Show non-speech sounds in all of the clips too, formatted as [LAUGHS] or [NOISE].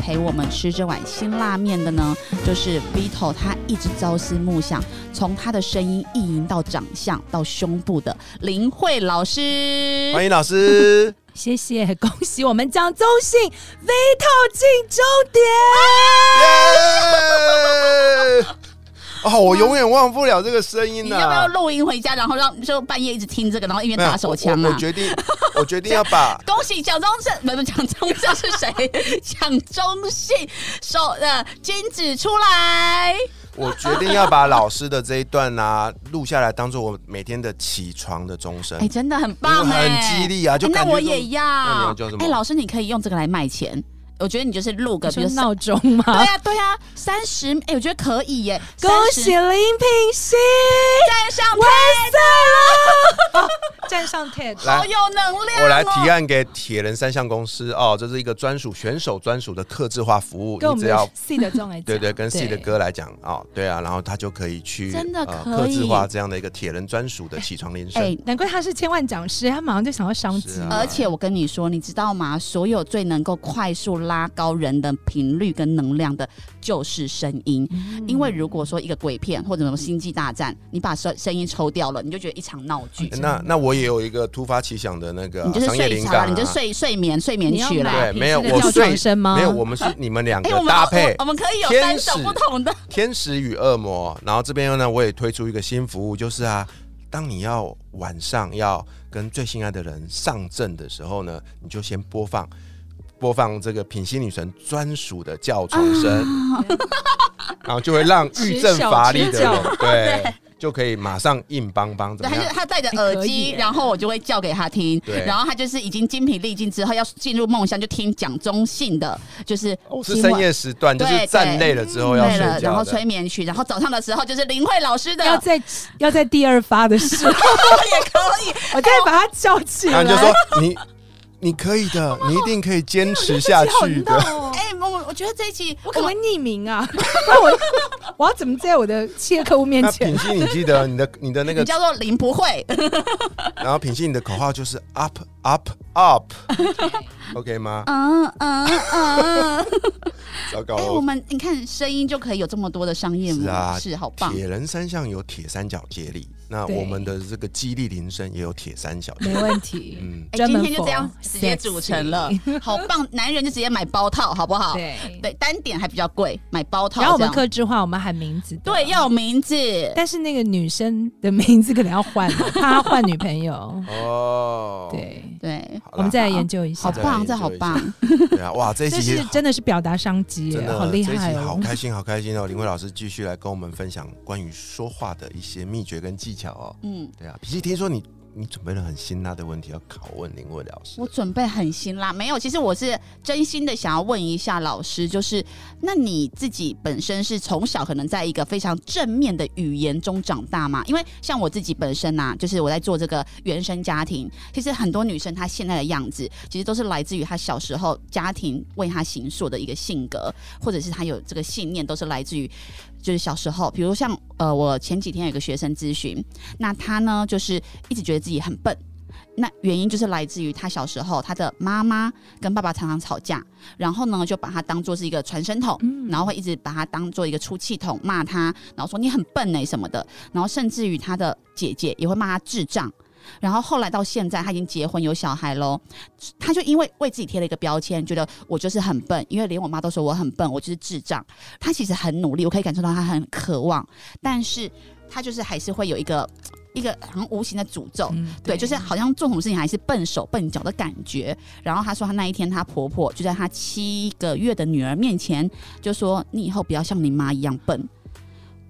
陪我们吃这碗辛辣面的呢，就是 Vito，他一直朝思暮想，从他的声音意淫到长相到胸部的林慧老师。欢迎老师。[LAUGHS] 谢谢，恭喜我们江中信 Vito 进终点。[LAUGHS] 耶！[LAUGHS] 哦，我永远忘不了这个声音呢、你要不要录音回家，然后让就半夜一直听这个，然后一边打手枪啊我我？决定，我决定要把 [LAUGHS] 恭喜蒋中正，不不，蒋中正是谁？蒋中信手呃金子出来。我决定要把老师的这一段啊录下来，当做我每天的起床的钟声哎、。真的很棒因为哎、很激励啊就哎那我感觉说也要。那你要叫什么哎、老师，你可以用这个来卖钱。我觉得你就是录个，比如闹钟嘛？对呀、对呀、三十，哎，我觉得可以耶。恭喜林品熙站上舞台，了，[LAUGHS] 站上 TED。好有能量、哦。我来提案给铁人三项公司哦，这是一个专属选手专属的客制化服务，跟我们你只要的 C 的钟来讲，对对，跟 C 的对歌来讲哦，对啊，然后他就可以去真的呃可以客制化这样的一个铁人专属的起床铃声。哎难怪他是千万讲师，他马上就想要商机啊而且我跟你说，你知道吗？所有最能够快速拉高人的频率跟能量的，就是声音。嗯因为如果说一个鬼片或者什么星际大战，你把声声音抽掉了，你就觉得一场闹剧。那那我也有一个突发奇想的那个商业，灵感、啊，你就睡睡眠睡眠去了。对，没有我睡吗？没有，我们是你们两哎、个搭配我我们可以有天三首使不同的。天使与恶魔，然后这边呢，我也推出一个新服务，就是啊，当你要晚上要跟最心爱的人上阵的时候呢，你就先播放播放这个品心女神专属的叫床声，然后就会让欲振乏力的人 [LAUGHS] 对。就可以马上硬邦邦，怎对，么样？他就他戴着耳机，然后我就会叫给他听对，然后他就是已经精疲力尽之后要进入梦乡，就听蒋中信的，就是哦是深夜时段，就是站累了之后要睡觉然后。催眠曲，然后早上的时候就是林慧老师的，要在要在第二发的时候，[LAUGHS] 也可以。[LAUGHS] 我再把他叫起来。然后你就说你你可以的，你一定可以坚持下去的。[LAUGHS] 我我觉得这一期我可不可以匿名啊？[LAUGHS] 那我 [LAUGHS] 我要怎么在我的企业客户面那前品？心，你记得你的你的那个你叫做林不会，[LAUGHS] 然后品信你的口号就是 up up up，OK 吗？嗯嗯嗯。糟糕哎，我们你看声音就可以有这么多的商业模是啊式，好棒。铁人三项有铁三角接力，那对我们的这个激励铃声也有铁三角接力。没问题。嗯，哎，专门今天就这样 for 直接组成了 sexy，好棒！男人就直接买包套，好不好？对。对，单点还比较贵，买包套。然后我们克制化，我们喊名字的。对要有名字，但是那个女生的名字可能要换 [LAUGHS] 她换女朋友。哦，，对，对，我们再来研究一下好。棒，这好棒。对啊，哇，这一期是真的是表达商机耶，好厉害好开心，好开心哦！林慧老师继续来跟我们分享关于说话的一些秘诀跟技巧哦。嗯，对啊，脾气，听说你你准备了很辛辣的问题要拷问林慧老师我。准备很辛辣，没有，其实我是真心的想要问一下老师，就是那你自己本身是从小可能在一个非常正面的语言中长大吗？因为像我自己本身呐、就是我在做这个原生家庭，其实很多女生她现在的样子，其实都是来自于她小时候家庭为她形塑的一个性格，或者是她有这个信念，都是来自于。就是小时候，比如像呃，我前几天有个学生咨询，那他呢就是一直觉得自己很笨，那原因就是来自于他小时候，他的妈妈跟爸爸常常吵架，然后呢就把他当做是一个传声筒，然后会一直把他当做一个出气筒骂他，然后说你很笨哎、什么的，然后甚至于他的姐姐也会骂他智障。然后后来到现在，他已经结婚有小孩喽。他就因为为自己贴了一个标签，觉得我就是很笨，因为连我妈都说我很笨，我就是智障。他其实很努力，我可以感受到他很渴望，但是他就是还是会有一个一个好像无形的诅咒。嗯对，就是好像做什么事情还是笨手笨脚的感觉。然后她说，她那一天她婆婆就在她七个月的女儿面前就说：“你以后不要像你妈一样笨。”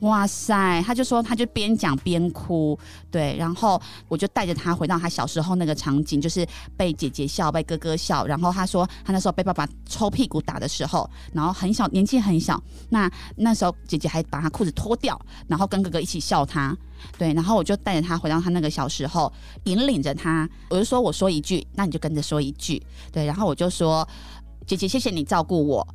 哇塞，她就说，她就边讲边哭，对，然后我就带着她回到她小时候那个场景，就是被姐姐笑，被哥哥笑，然后她说她那时候被爸爸抽屁股打的时候，然后很小，年纪很小，那那时候姐姐还把她裤子脱掉，然后跟哥哥一起笑她，对，然后我就带着她回到她那个小时候，引领着她，我就说我说一句，那你就跟着说一句，对，然后我就说姐姐谢谢你照顾我，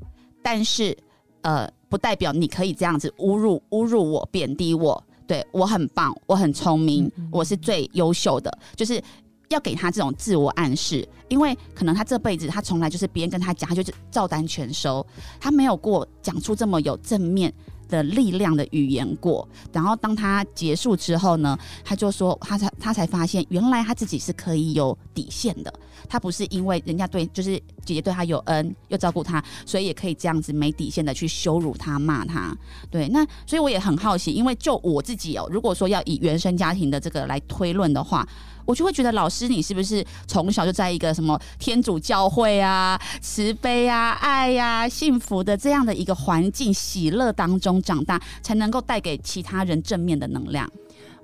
但是呃，不代表你可以这样子侮辱侮辱我、贬低我。对我很棒，我很聪明，我是最优秀的，就是要给他这种自我暗示，因为可能他这辈子他从来就是别人跟他讲，他就是照单全收，他没有过讲出这么有正面的力量的语言过。然后当他结束之后呢，他就说他才他才发现，原来他自己是可以有底线的。他不是因为人家对就是姐姐对他有恩又照顾他，所以也可以这样子没底线的去羞辱他骂他。对，那所以我也很好奇，因为就我自己哦，如果说要以原生家庭的这个来推论的话。我就会觉得老师，你是不是从小就在一个什么天主教会啊、慈悲啊、爱呀、幸福的这样的一个环境、喜乐当中长大，才能够带给其他人正面的能量？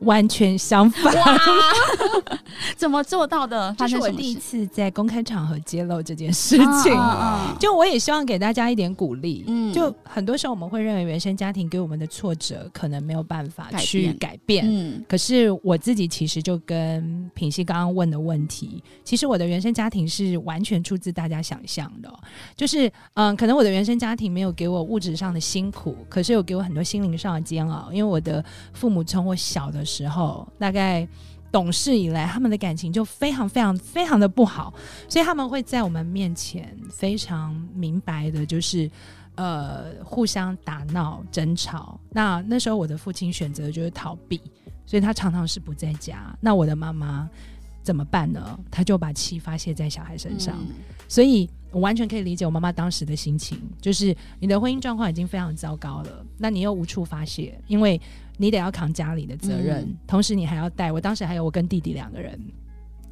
完全相反。[LAUGHS] 怎么做到的？这是我第一次在公开场合揭露这件事嗯情。嗯嗯就我也希望给大家一点鼓励。嗯就很多时候我们会认为原生家庭给我们的挫折可能没有办法改去变改变。嗯可是我自己其实就跟品熙刚刚问的问题，其实我的原生家庭是完全出自大家想象的哦、就是嗯，可能我的原生家庭没有给我物质上的辛苦，可是有给我很多心灵上的煎熬。因为我的父母从我小的时候，大概懂事以来，他们的感情就非常非常非常的不好，所以他们会在我们面前非常明白的，就是。呃，互相打闹、争吵。那那时候我的父亲选择就是逃避，所以他常常是不在家。那我的妈妈怎么办呢？他就把气发泄在小孩身上。嗯所以我完全可以理解我妈妈当时的心情，就是你的婚姻状况已经非常糟糕了，那你又无处发泄，因为你得要扛家里的责任，嗯同时你还要带。我当时还有我跟弟弟两个人。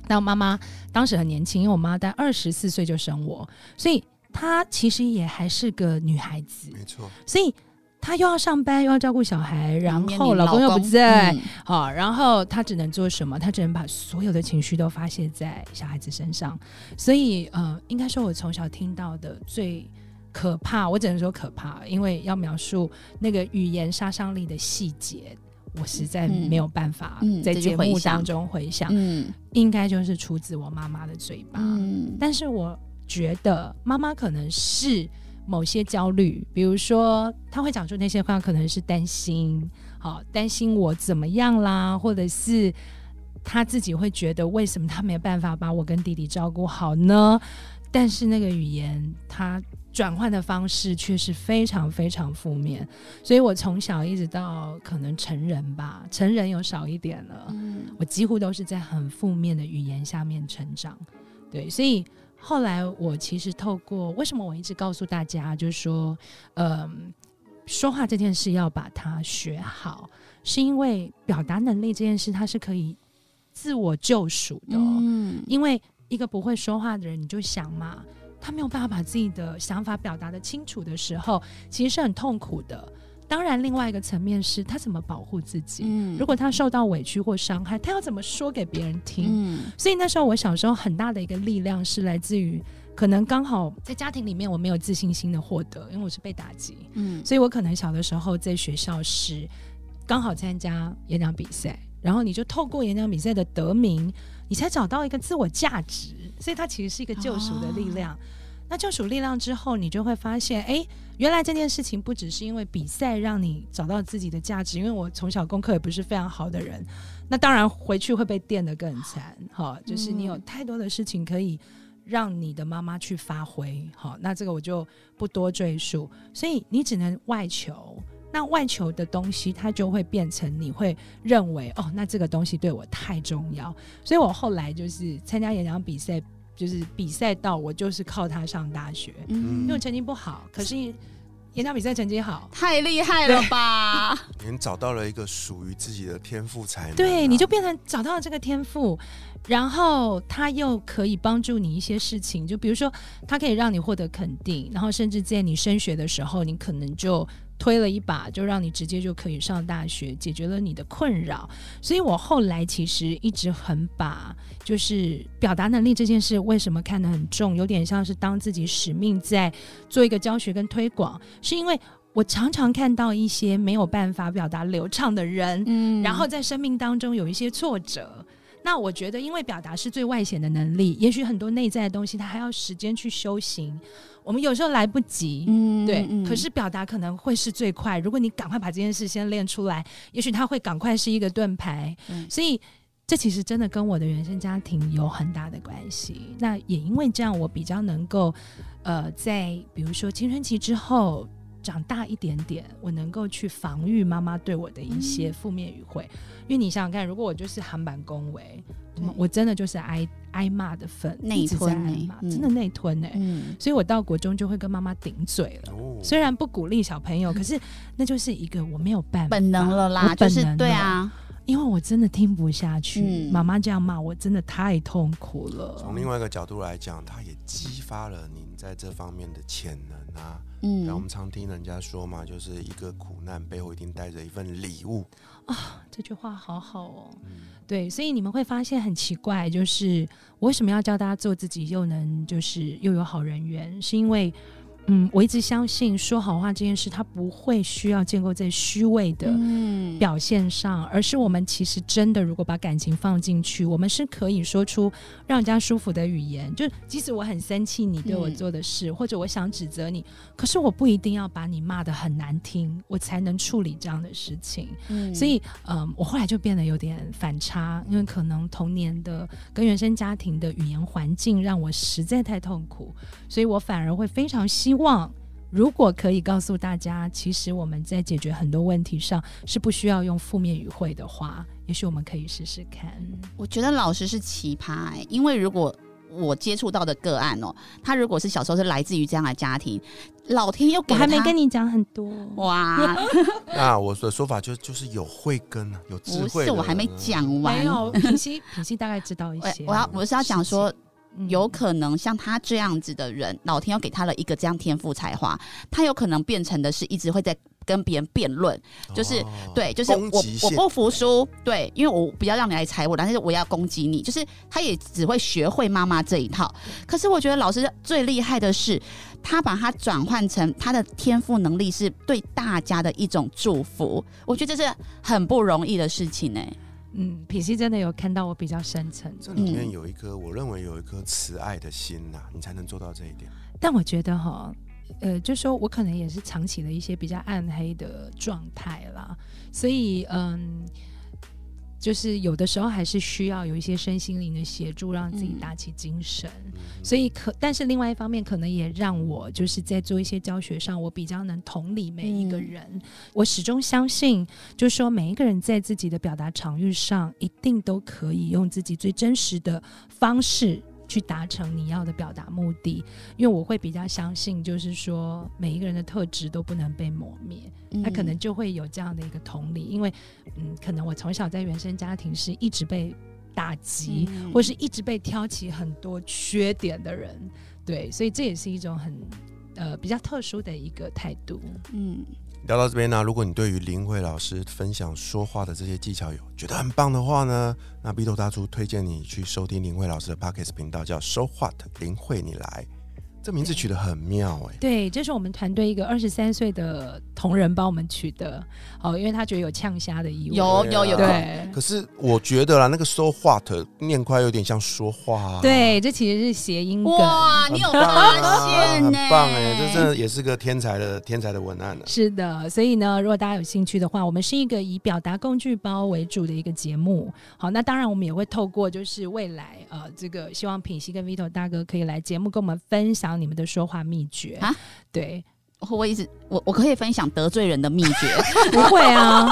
那我妈妈当时很年轻，因为我妈在二十四岁就生我，所以她其实也还是个女孩子，没错，所以她又要上班，又要照顾小孩，然后老公又不在，嗯好，然后她只能做什么？她只能把所有的情绪都发泄在小孩子身上。所以，呃，应该说，我从小听到的最可怕，我只能说可怕，因为要描述那个语言杀伤力的细节，我实在嗯没有办法嗯在节目当中回想。嗯应该就是出自我妈妈的嘴巴。嗯但是我觉得妈妈可能是某些焦虑，比如说他会讲出那些话，可能是担心，好担心我怎么样啦，或者是他自己会觉得为什么他没有办法把我跟弟弟照顾好呢？但是那个语言，他转换的方式却是非常非常负面，所以我从小一直到可能成人吧，成人有少一点了，嗯我几乎都是在很负面的语言下面成长，对，所以后来我其实透过为什么我一直告诉大家，就是说，嗯、说话这件事要把它学好，是因为表达能力这件事它是可以自我救赎的、哦，嗯因为一个不会说话的人，你就想嘛，他没有办法把自己的想法表达的清楚的时候，其实是很痛苦的。当然，另外一个层面是他怎么保护自己。嗯如果他受到委屈或伤害，他要怎么说给别人听？嗯所以那时候我小时候很大的一个力量是来自于，可能刚好在家庭里面我没有自信心的获得，因为我是被打击，嗯所以我可能小的时候在学校是刚好参加演讲比赛，然后你就透过演讲比赛的得名，你才找到一个自我价值，所以它其实是一个救赎的力量。那救赎力量之后，你就会发现，哎，原来这件事情不只是因为比赛让你找到自己的价值，因为我从小功课也不是非常好的人，那当然回去会被电得更惨，哈，就是你有太多的事情可以让你的妈妈去发挥，好，那这个我就不多赘述，所以你只能外求，那外求的东西，它就会变成你会认为哦，那这个东西对我太重要，所以我后来就是参加演讲比赛，就是比赛到我就是靠他上大学，嗯因为我成绩不好，可是演讲比赛成绩好。太厉害了吧！[LAUGHS] 你找到了一个属于自己的天赋才能啊、对，你就变成找到了这个天赋，然后他又可以帮助你一些事情，就比如说，他可以让你获得肯定，然后甚至在你升学的时候，你可能就推了一把，就让你直接就可以上大学，解决了你的困扰。所以我后来其实一直很把就是表达能力这件事，为什么看得很重，有点像是当自己使命在做一个教学跟推广，是因为。我常常看到一些没有办法表达流畅的人，嗯然后在生命当中有一些挫折。那我觉得，因为表达是最外显的能力，也许很多内在的东西，它还要时间去修行。我们有时候来不及，嗯对。嗯可是表达可能会是最快。如果你赶快把这件事先练出来，也许它会赶快是一个盾牌。嗯所以，这其实真的跟我的原生家庭有很大的关系。那也因为这样，我比较能够，呃，在比如说青春期之后。长大一点点，我能够去防御妈妈对我的一些负面语汇，因为你想想看，如果我就是韩版恭维，我真的就是挨挨骂的份，内一直在吞欸挨骂，嗯。真的内吞哎、嗯。所以我到国中就会跟妈妈顶嘴了。哦，虽然不鼓励小朋友，可是那就是一个我没有办法本能了啦，就是本能了，对啊，因为我真的听不下去，嗯妈妈这样骂我，真的太痛苦了。从另外一个角度来讲，它也激发了您在这方面的潜能啊。嗯然后我们常听人家说嘛，就是一个苦难背后一定带着一份礼物啊。这句话好好哦。嗯对，所以你们会发现很奇怪，就是我为什么要教大家做自己，又能就是又有好人缘，是因为，嗯，我一直相信说好话这件事，它不会需要建构在虚伪的嗯表现上，而是我们其实真的如果把感情放进去，我们是可以说出让人家舒服的语言。就即使我很生气你对我嗯做的事，或者我想指责你，可是我不一定要把你骂的很难听，我才能处理这样的事情。嗯所以，嗯，我后来就变得有点反差，因为可能童年的跟原生家庭的语言环境让我实在太痛苦，所以我反而会非常希望，如果可以告诉大家，其实我们在解决很多问题上是不需要用负面语汇的话，也许我们可以试试看。我觉得老师是奇葩、欸，因为如果我接触到的个案哦、他如果是小时候是来自于这样的家庭，老天又给我还没跟你讲很多，哇，那 [LAUGHS] 我的说法就就是有慧根啊，有智慧我还没讲完没，有品析品析大概知道一些。我我要我是要讲说，嗯有可能像他这样子的人，老天又给他了一个这样天赋才华，他有可能变成的是一直会在跟别人辩论，就是哦对，就是我我不服输，对，因为我不要让你来踩我，但是我要攻击你，就是他也只会学会妈妈这一套。可是我觉得老师最厉害的是，他把它转换成他的天赋能力是对大家的一种祝福，我觉得这是很不容易的事情哎、嗯，品析真的有看到我比较深层，这里面嗯有一颗，我认为有一颗慈爱的心呐、你才能做到这一点。但我觉得哈，呃，就说我可能也是藏起了一些比较暗黑的状态啦，所以嗯，就是有的时候还是需要有一些身心灵的协助，让自己嗯打起精神。嗯所以可，但是另外一方面，可能也让我就是在做一些教学上，我比较能同理每一个嗯人。我始终相信，就是说每一个人在自己的表达场域上，一定都可以用自己最真实的方式。去达成你要的表达目的，因为我会比较相信，就是说每一个人的特质都不能被磨灭，他可能就会有这样的一个同理，因为嗯，可能我从小在原生家庭是一直被打击，嗯。或是一直被挑起很多缺点的人，对，所以这也是一种很呃比较特殊的一个态度。嗯聊到这边呢、如果你对于林慧老师分享说话的这些技巧有觉得很棒的话呢，那 B 头大叔推荐你去收听林慧老师的 Podcast 频道，叫 So What 林慧你来，这名字取得很妙哎、对，这是我们团队一个二十三岁的同仁帮我们取的，哦，因为他觉得有呛虾的意味。有有有对可是我觉得啦，那个 So What 念快有点像说话、啊，对，这其实是谐音梗。哇，你有发现呢、很棒哎、这真的也是个天才的天才的文案呢、是的，所以呢，如果大家有兴趣的话，我们是一个以表达工具包为主的一个节目。好，那当然我们也会透过就是未来呃，这个希望品熙跟 Vito 大哥可以来节目跟我们分享你们的说话秘诀啊。对，会不会一直我我可以分享得罪人的秘诀？[LAUGHS] 不会啊，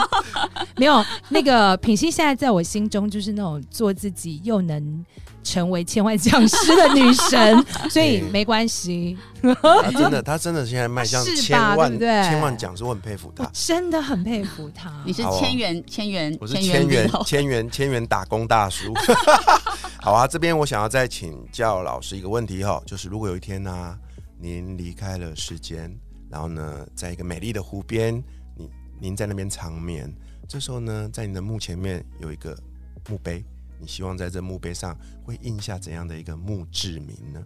没有那个品熙现在在我心中就是那种做自己又能成为千万讲师的女神，所以没关系。她真的，她真的现在迈向千万对不对千万讲师，我很佩服我他。真的很佩服她。你是千元千元我是千元千元 [LAUGHS] 千元打工大叔。[LAUGHS] 好啊，这边我想要再请教老师一个问题哈，就是如果有一天呢、您离开了世间，然后呢，在一个美丽的湖边，你您在那边长眠，这时候呢，在你的墓前面有一个墓碑，你希望在这墓碑上会印下怎样的一个墓志铭呢？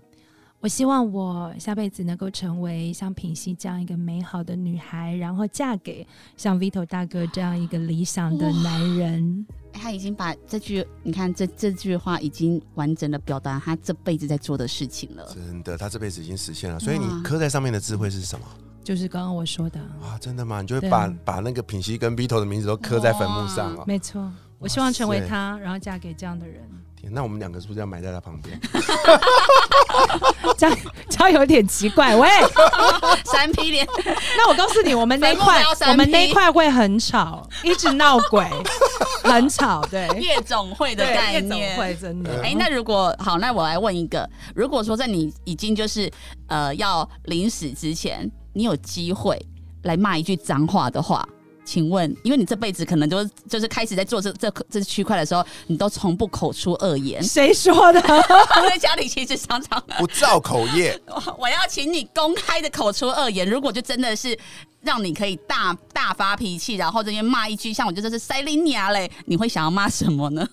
我希望我下辈子能够成为像品熙这样一个美好的女孩，然后嫁给像 Vito 大哥这样一个理想的男人。他已经把这句，你看这这句话已经完整的表达他这辈子在做的事情了。真的，他这辈子已经实现了，所以你刻在上面的智慧是什么？就是刚刚我说的，啊，真的吗？你就会把把那个品熙跟 Vito 的名字都刻在坟墓上哦。没错。我希望成为塞她，然后嫁给这样的人，天，那我们两个是不是要埋在他旁边？[LAUGHS] 这样这样有点奇怪。喂，[LAUGHS] 三 P 脸 [LAUGHS] 那我告诉你，我们那一块我们那一块会很吵，一直闹鬼，很吵。对，夜总会的对概夜总念。会真的。哎、那如果好，那我来问一个：如果说在你已经就是呃要临死之前，你有机会来骂一句脏话的话，请问，因为你这辈子可能都就是开始在做这这这区块的时候，你都从不口出恶言，谁说的？[LAUGHS] 在家里其实常常不造口业，我要请你公开的口出恶言，如果就真的是让你可以大大发脾气，然后这边骂一句，像我觉得这是塞琳尼亚嘞，你会想要骂什么呢？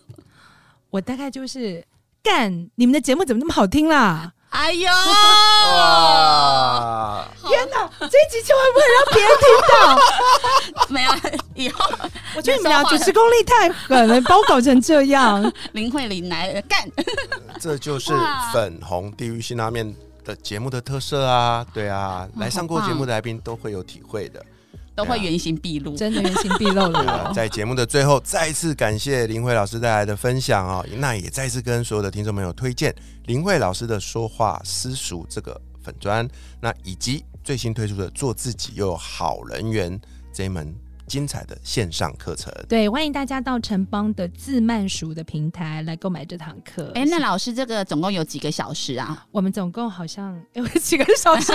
我大概就是干，你们的节目怎么那么好听啦？哎呦，哇！天哪，这一集千万不能让别人听到。[LAUGHS] 没有，以后 [LAUGHS] 我觉得你们俩主持功力太狠了，把我搞成这样。[LAUGHS] 林慧玲来干，这就是粉红地狱辛拉面的节目的特色啊！对啊，哇来上过节目的来宾都会有体会的。都会原形毕露。真的原形毕露了。[LAUGHS] 在节目的最后，再次感谢林慧老师带来的分享哦。那也再次跟所有的听众朋友推荐林慧老师的说话私塾这个粉砖，那以及最新推出的做自己又有好人缘这一门精彩的线上课程。对，欢迎大家到城邦的自慢熟的平台来购买这堂课。哎、那老师这个总共有几个小时啊？我们总共好像 [LAUGHS] 有几个小时，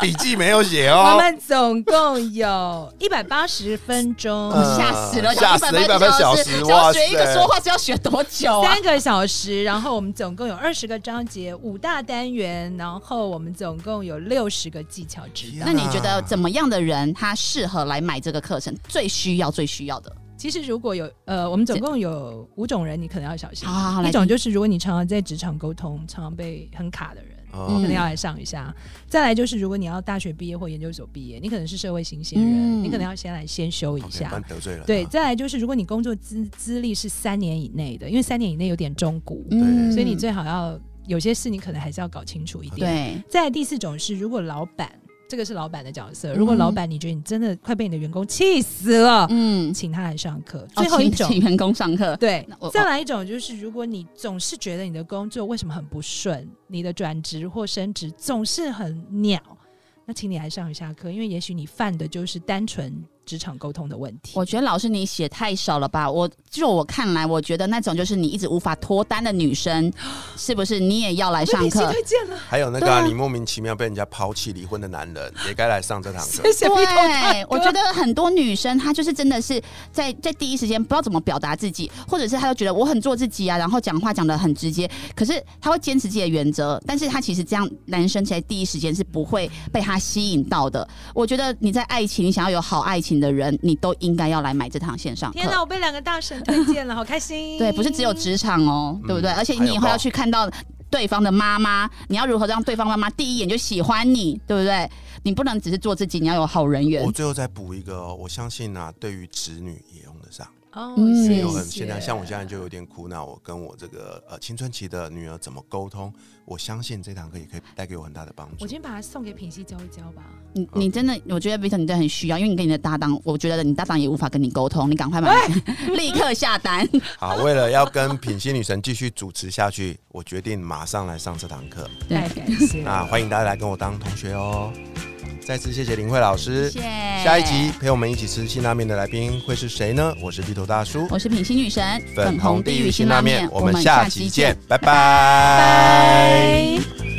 笔记没有写哦我哦。们总共有一百八十分钟，嗯吓死了，吓死了180 180小时，时只要哇学一个说话是要学多久啊？三个小时，然后我们总共有二十个章节，五大单元，然后我们总共有六十个技巧指导。那你觉得怎么样的人他适合来买这个课程？最需要最需要的，其实如果有呃，我们总共有五种人，你可能要小心。好好好一种就是如果你常常在职场沟通，常常被很卡的人。哦可能要来上一下，再来就是，如果你要大学毕业或研究所毕业，你可能是社会新鲜人，嗯你可能要先来先修一下。得罪了。对，啊再来就是，如果你工作资资历是三年以内的，因为三年以内有点中古，嗯所以你最好要有些事你可能还是要搞清楚一点。对再第四种是，如果老板这个是老板的角色，如果老板你觉得你真的快被你的员工气死了，嗯，请他来上课。哦最后一种。请请员工上课，对，再来一种就是，如果你总是觉得你的工作为什么很不顺，你的转职或升职总是很鸟，那请你来上一下课，因为也许你犯的就是单纯职场沟通的问题。我觉得老师你写太少了吧？我就我看来，我觉得那种就是你一直无法脱单的女生，[GASPS] 是不是你也要来上课？推荐了，还有那个啊、啊你莫名其妙被人家抛弃离婚的男人，也该来上这堂课。[LAUGHS] 对，我觉得很多女生她就是真的是在在第一时间不知道怎么表达自己，或者是她就觉得我很做自己啊，然后讲话讲的很直接，可是她会坚持自己的原则，但是她其实这样男生在第一时间是不会被她吸引到的。我觉得你在爱情，你想要有好爱情的人，你都应该要来买这堂线上天哪，我被两个大神推荐了，好开心。对，不是只有职场哦，嗯对不对？而且你以后要去看到对方的妈妈，你要如何让对方妈妈第一眼就喜欢你，对不对？你不能只是做自己，你要有好人缘我。最后再补一个、哦，我相信啊，对于子女也用得上。哦，嗯谢谢。有很现在像我现在就有点苦恼，我跟我这个呃青春期的女儿怎么沟通？我相信这堂课也可以带给我很大的帮助我今。天把它送给品熙教一教吧。你你真的，我觉得 Victor 你真的很需要，因为你跟你的搭档，我觉得你搭档也无法跟你沟通，你赶快买，[LAUGHS] 立刻下单。[LAUGHS] 好，为了要跟品心女神继续主持下去，我决定马上来上这堂课。对感谢了。那欢迎大家来跟我当同学哦。再次谢谢林慧老师。谢谢。下一集陪我们一起吃辛拉面的来宾会是谁呢？我是地头大叔，我是品心女神，粉红地狱辛拉面，我们下集见，拜拜。拜。